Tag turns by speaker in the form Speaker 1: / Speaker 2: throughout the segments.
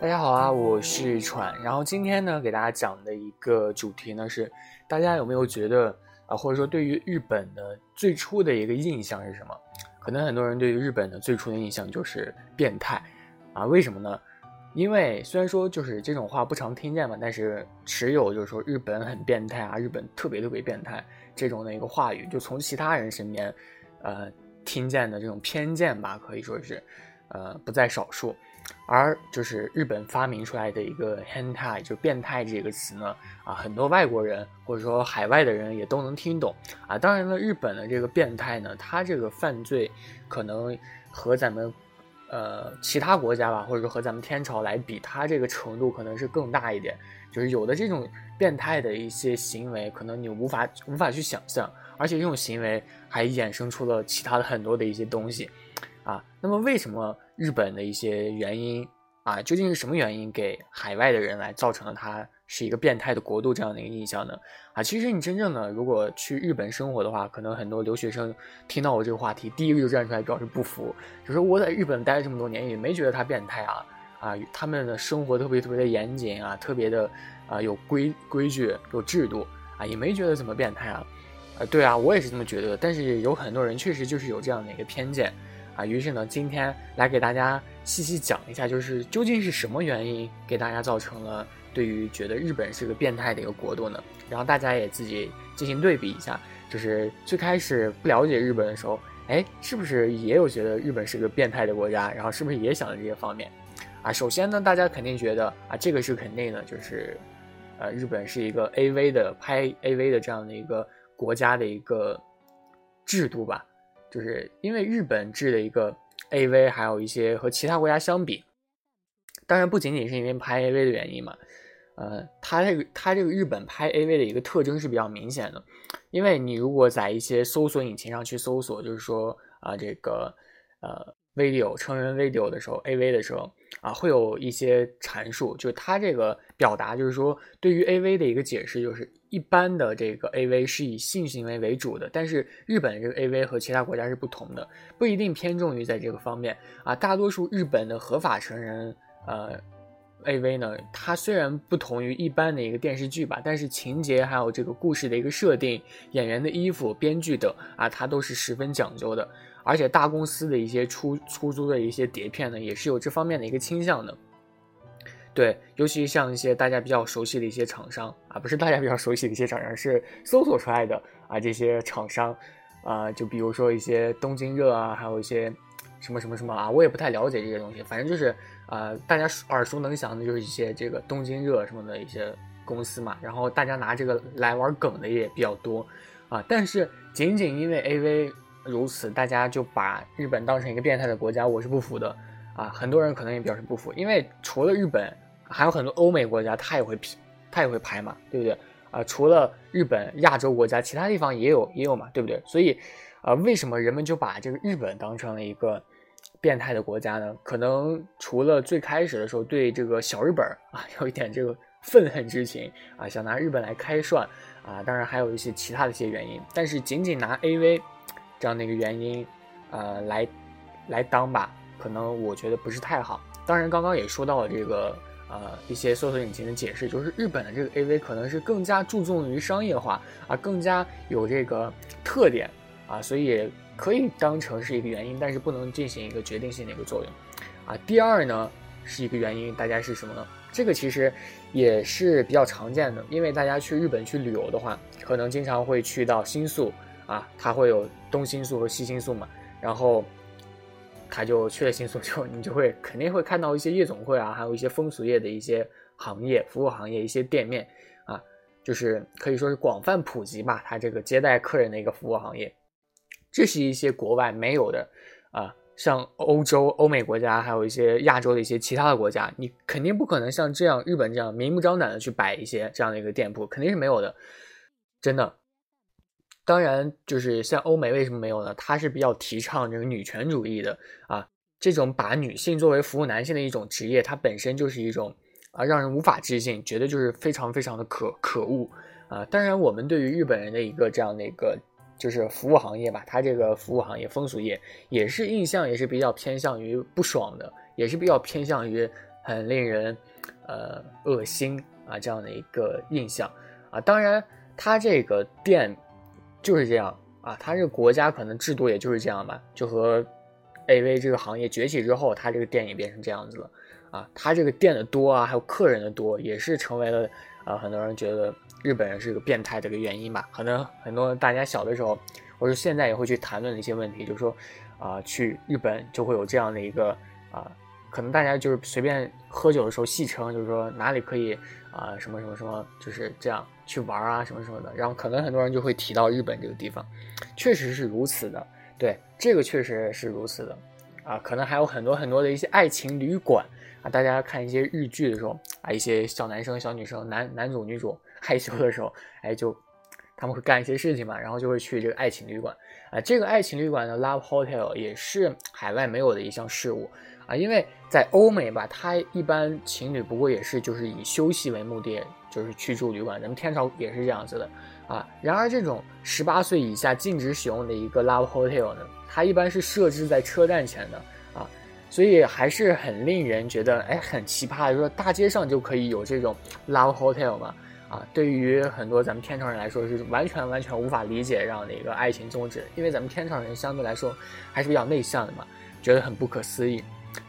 Speaker 1: 大家好啊，我是喘。然后今天呢，给大家讲的一个主题呢是，大家有没有觉得啊，或者说对于日本的最初的一个印象是什么？可能很多人对于日本的最初的印象就是变态啊，为什么呢？因为虽然说就是这种话不常听见嘛，但是持有就是说日本很变态啊，日本特别特别变态这种的一个话语，就从其他人身边，呃，听见的这种偏见吧，可以说是，呃，不在少数。而就是日本发明出来的一个 hentai，就变态这个词呢，啊，很多外国人或者说海外的人也都能听懂啊。当然了，日本的这个变态呢，它这个犯罪可能和咱们。呃，其他国家吧，或者说和咱们天朝来比，它这个程度可能是更大一点。就是有的这种变态的一些行为，可能你无法无法去想象，而且这种行为还衍生出了其他的很多的一些东西，啊，那么为什么日本的一些原因啊，究竟是什么原因给海外的人来造成了它？是一个变态的国度这样的一个印象呢，啊，其实你真正的如果去日本生活的话，可能很多留学生听到我这个话题，第一个就站出来表示不服，就说我在日本待了这么多年，也没觉得他变态啊，啊，他们的生活特别特别的严谨啊，特别的啊有规规矩有制度啊，也没觉得怎么变态啊，啊，对啊，我也是这么觉得，但是有很多人确实就是有这样的一个偏见。啊，于是呢，今天来给大家细细讲一下，就是究竟是什么原因给大家造成了。对于觉得日本是个变态的一个国度呢，然后大家也自己进行对比一下，就是最开始不了解日本的时候，哎，是不是也有觉得日本是个变态的国家？然后是不是也想着这些方面？啊，首先呢，大家肯定觉得啊，这个是肯定的，就是，呃，日本是一个 A V 的拍 A V 的这样的一个国家的一个制度吧，就是因为日本制的一个 A V，还有一些和其他国家相比，当然不仅仅是因为拍 A V 的原因嘛。呃，它这个它这个日本拍 AV 的一个特征是比较明显的，因为你如果在一些搜索引擎上去搜索，就是说啊这个呃 video 成人 video 的时候，AV 的时候啊，会有一些阐述，就是它这个表达就是说对于 AV 的一个解释，就是一般的这个 AV 是以性行为为主的，但是日本这个 AV 和其他国家是不同的，不一定偏重于在这个方面啊，大多数日本的合法成人呃。A V 呢，它虽然不同于一般的一个电视剧吧，但是情节还有这个故事的一个设定、演员的衣服、编剧等啊，它都是十分讲究的。而且大公司的一些出出租的一些碟片呢，也是有这方面的一个倾向的。对，尤其像一些大家比较熟悉的一些厂商啊，不是大家比较熟悉的一些厂商，是搜索出来的啊，这些厂商啊，就比如说一些东京热啊，还有一些。什么什么什么啊，我也不太了解这些东西，反正就是，呃，大家耳熟能详的就是一些这个东京热什么的一些公司嘛，然后大家拿这个来玩梗的也比较多，啊，但是仅仅因为 A V 如此，大家就把日本当成一个变态的国家，我是不服的，啊，很多人可能也表示不服，因为除了日本，还有很多欧美国家他也会拍，他也会拍嘛，对不对？啊，除了日本亚洲国家，其他地方也有也有嘛，对不对？所以，啊，为什么人们就把这个日本当成了一个？变态的国家呢，可能除了最开始的时候对这个小日本啊有一点这个愤恨之情啊，想拿日本来开涮啊，当然还有一些其他的一些原因，但是仅仅拿 A V 这样的一个原因，呃，来来当吧，可能我觉得不是太好。当然，刚刚也说到了这个呃一些搜索引擎的解释，就是日本的这个 A V 可能是更加注重于商业化啊，更加有这个特点啊，所以。可以当成是一个原因，但是不能进行一个决定性的一个作用，啊，第二呢是一个原因，大家是什么呢？这个其实也是比较常见的，因为大家去日本去旅游的话，可能经常会去到新宿啊，它会有东新宿和西新宿嘛，然后他就去了新宿之后，你就会肯定会看到一些夜总会啊，还有一些风俗业的一些行业、服务行业一些店面啊，就是可以说是广泛普及吧，它这个接待客人的一个服务行业。这是一些国外没有的，啊，像欧洲、欧美国家，还有一些亚洲的一些其他的国家，你肯定不可能像这样日本这样明目张胆的去摆一些这样的一个店铺，肯定是没有的，真的。当然，就是像欧美为什么没有呢？它是比较提倡这个女权主义的啊，这种把女性作为服务男性的一种职业，它本身就是一种啊让人无法置信，觉得就是非常非常的可可恶啊。当然，我们对于日本人的一个这样的一个。就是服务行业吧，它这个服务行业风俗业也是印象也是比较偏向于不爽的，也是比较偏向于很令人呃恶心啊这样的一个印象啊。当然，它这个店就是这样啊，它这个国家可能制度也就是这样吧，就和 AV 这个行业崛起之后，它这个店也变成这样子了啊。它这个店的多啊，还有客人的多，也是成为了啊很多人觉得。日本人是个变态的一个原因吧？可能很多大家小的时候，或者现在也会去谈论的一些问题，就是说，啊，去日本就会有这样的一个啊，可能大家就是随便喝酒的时候戏称，就是说哪里可以啊，什么什么什么，就是这样去玩啊，什么什么的。然后可能很多人就会提到日本这个地方，确实是如此的。对，这个确实是如此的。啊，可能还有很多很多的一些爱情旅馆啊，大家看一些日剧的时候啊，一些小男生、小女生、男男主、女主。害羞的时候，哎，就他们会干一些事情嘛，然后就会去这个爱情旅馆啊。这个爱情旅馆的 Love Hotel 也是海外没有的一项事物啊，因为在欧美吧，它一般情侣不过也是就是以休息为目的，就是去住旅馆。咱们天朝也是这样子的啊。然而这种十八岁以下禁止使用的一个 Love Hotel 呢，它一般是设置在车站前的啊，所以还是很令人觉得哎很奇葩，就说大街上就可以有这种 Love Hotel 嘛。啊，对于很多咱们天朝人来说是完全完全无法理解这样的一个爱情宗旨，因为咱们天朝人相对来说还是比较内向的嘛，觉得很不可思议。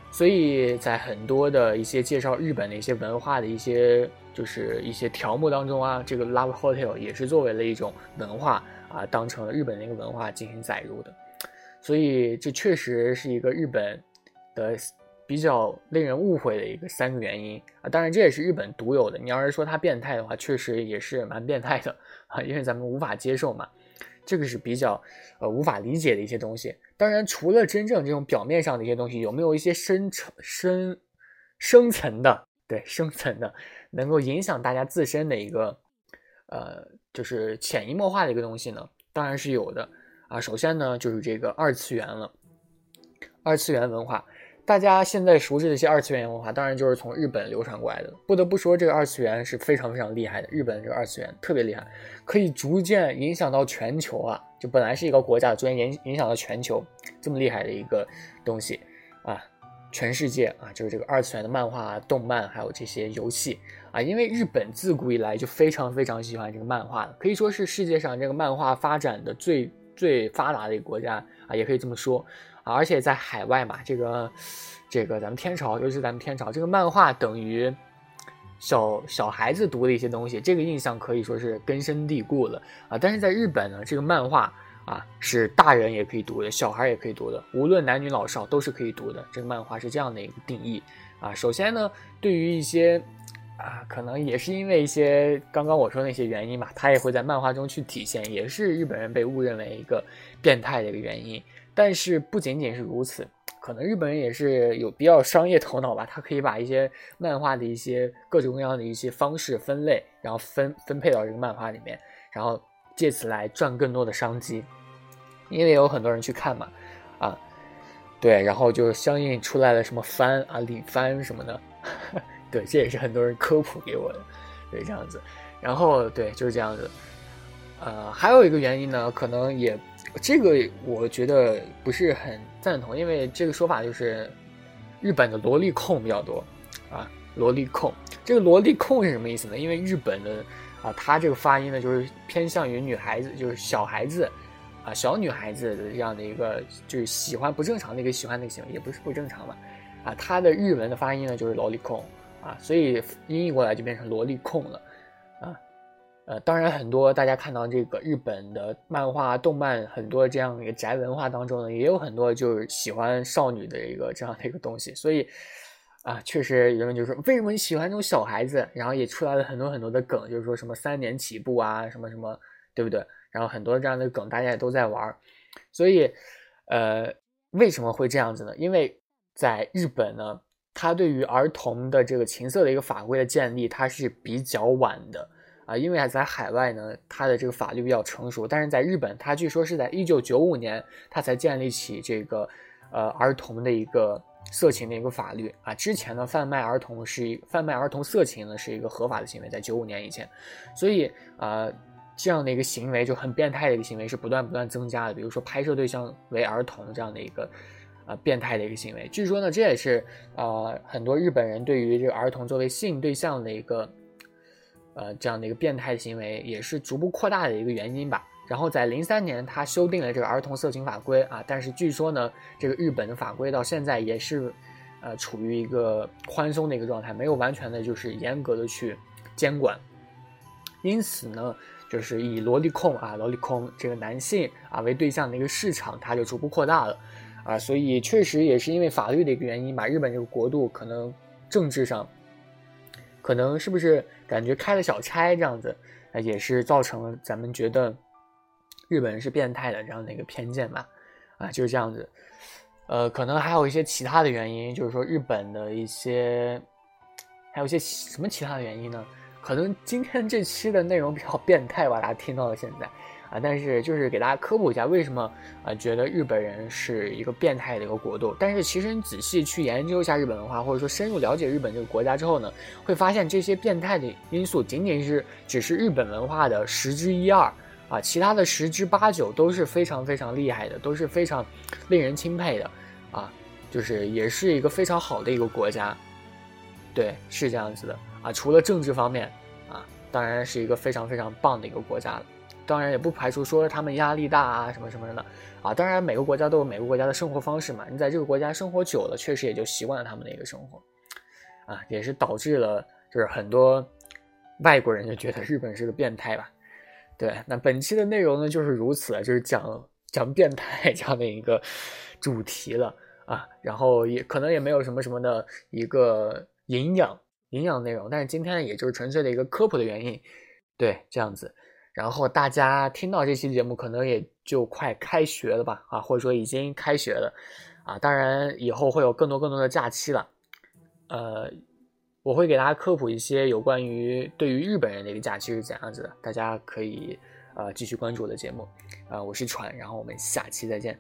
Speaker 1: 所以在很多的一些介绍日本的一些文化的一些就是一些条目当中啊，这个 Love Hotel 也是作为了一种文化啊，当成了日本的一个文化进行载入的。所以这确实是一个日本的。比较令人误会的一个三个原因啊，当然这也是日本独有的。你要是说他变态的话，确实也是蛮变态的啊，因为咱们无法接受嘛，这个是比较呃无法理解的一些东西。当然，除了真正这种表面上的一些东西，有没有一些深层深深层的对深层的能够影响大家自身的一个呃就是潜移默化的一个东西呢？当然是有的啊。首先呢，就是这个二次元了，二次元文化。大家现在熟知的一些二次元文化，当然就是从日本流传过来的。不得不说，这个二次元是非常非常厉害的。日本这个二次元特别厉害，可以逐渐影响到全球啊！就本来是一个国家，逐渐影影响到全球，这么厉害的一个东西啊！全世界啊，就是这个二次元的漫画、动漫，还有这些游戏啊。因为日本自古以来就非常非常喜欢这个漫画，可以说是世界上这个漫画发展的最最发达的一个国家啊，也可以这么说。而且在海外嘛，这个，这个咱们天朝，尤其是咱们天朝，这个漫画等于小小孩子读的一些东西，这个印象可以说是根深蒂固了啊。但是在日本呢，这个漫画啊是大人也可以读的，小孩也可以读的，无论男女老少都是可以读的。这个漫画是这样的一个定义啊。首先呢，对于一些啊，可能也是因为一些刚刚我说那些原因吧，它也会在漫画中去体现，也是日本人被误认为一个变态的一个原因。但是不仅仅是如此，可能日本人也是有比较商业头脑吧，他可以把一些漫画的一些各种各样的一些方式分类，然后分分配到这个漫画里面，然后借此来赚更多的商机，因为有很多人去看嘛，啊，对，然后就相应出来了什么番啊、里番什么的，对，这也是很多人科普给我的，对，这样子，然后对，就是这样子，呃，还有一个原因呢，可能也。这个我觉得不是很赞同，因为这个说法就是日本的萝莉控比较多啊，萝莉控。这个萝莉控是什么意思呢？因为日本的啊，它这个发音呢就是偏向于女孩子，就是小孩子啊，小女孩子的这样的一个就是喜欢不正常的一个喜欢的行为，也不是不正常吧？啊，它的日文的发音呢就是萝莉控啊，所以音译过来就变成萝莉控了。呃，当然，很多大家看到这个日本的漫画、动漫，很多这样一个宅文化当中呢，也有很多就是喜欢少女的一个这样的一个东西。所以，啊，确实有人就说，为什么你喜欢这种小孩子？然后也出来了很多很多的梗，就是说什么三年起步啊，什么什么，对不对？然后很多这样的梗，大家也都在玩。所以，呃，为什么会这样子呢？因为在日本呢，它对于儿童的这个情色的一个法规的建立，它是比较晚的。啊，因为啊在海外呢，它的这个法律比较成熟，但是在日本，它据说是在一九九五年，它才建立起这个，呃，儿童的一个色情的一个法律啊。之前呢，贩卖儿童是一贩卖儿童色情呢是一个合法的行为，在九五年以前，所以啊，这样的一个行为就很变态的一个行为是不断不断增加的，比如说拍摄对象为儿童这样的一个，呃，变态的一个行为。据说呢，这也是呃很多日本人对于这个儿童作为性对象的一个，呃这样的一个变态行为也是逐步扩大的一个原因吧。然后在零三年，他修订了这个儿童色情法规啊，但是据说呢，这个日本的法规到现在也是，呃，处于一个宽松的一个状态，没有完全的就是严格的去监管。因此呢。就是以萝莉控啊，萝莉控这个男性啊为对象的一个市场，它就逐步扩大了，啊，所以确实也是因为法律的一个原因吧，日本这个国度可能政治上，可能是不是感觉开了小差这样子，啊，也是造成了咱们觉得日本人是变态的这样的一个偏见吧，啊，就是这样子，呃，可能还有一些其他的原因，就是说日本的一些，还有一些什么其他的原因呢？可能今天这期的内容比较变态吧，大家听到了现在，啊，但是就是给大家科普一下，为什么啊觉得日本人是一个变态的一个国度？但是其实你仔细去研究一下日本文化，或者说深入了解日本这个国家之后呢，会发现这些变态的因素仅仅是只是日本文化的十之一二啊，其他的十之八九都是非常非常厉害的，都是非常令人钦佩的啊，就是也是一个非常好的一个国家，对，是这样子的。啊，除了政治方面，啊，当然是一个非常非常棒的一个国家了。当然也不排除说他们压力大啊，什么什么的。啊，当然每个国家都有每个国家的生活方式嘛。你在这个国家生活久了，确实也就习惯了他们的一个生活。啊，也是导致了就是很多外国人就觉得日本是个变态吧。对，那本期的内容呢就是如此，就是讲讲变态这样的一个主题了啊。然后也可能也没有什么什么的一个营养。营养内容，但是今天，也就是纯粹的一个科普的原因，对，这样子。然后大家听到这期节目，可能也就快开学了吧，啊，或者说已经开学了，啊，当然以后会有更多更多的假期了，呃，我会给大家科普一些有关于对于日本人的一个假期是怎样子的，大家可以呃继续关注我的节目，啊，我是船，然后我们下期再见。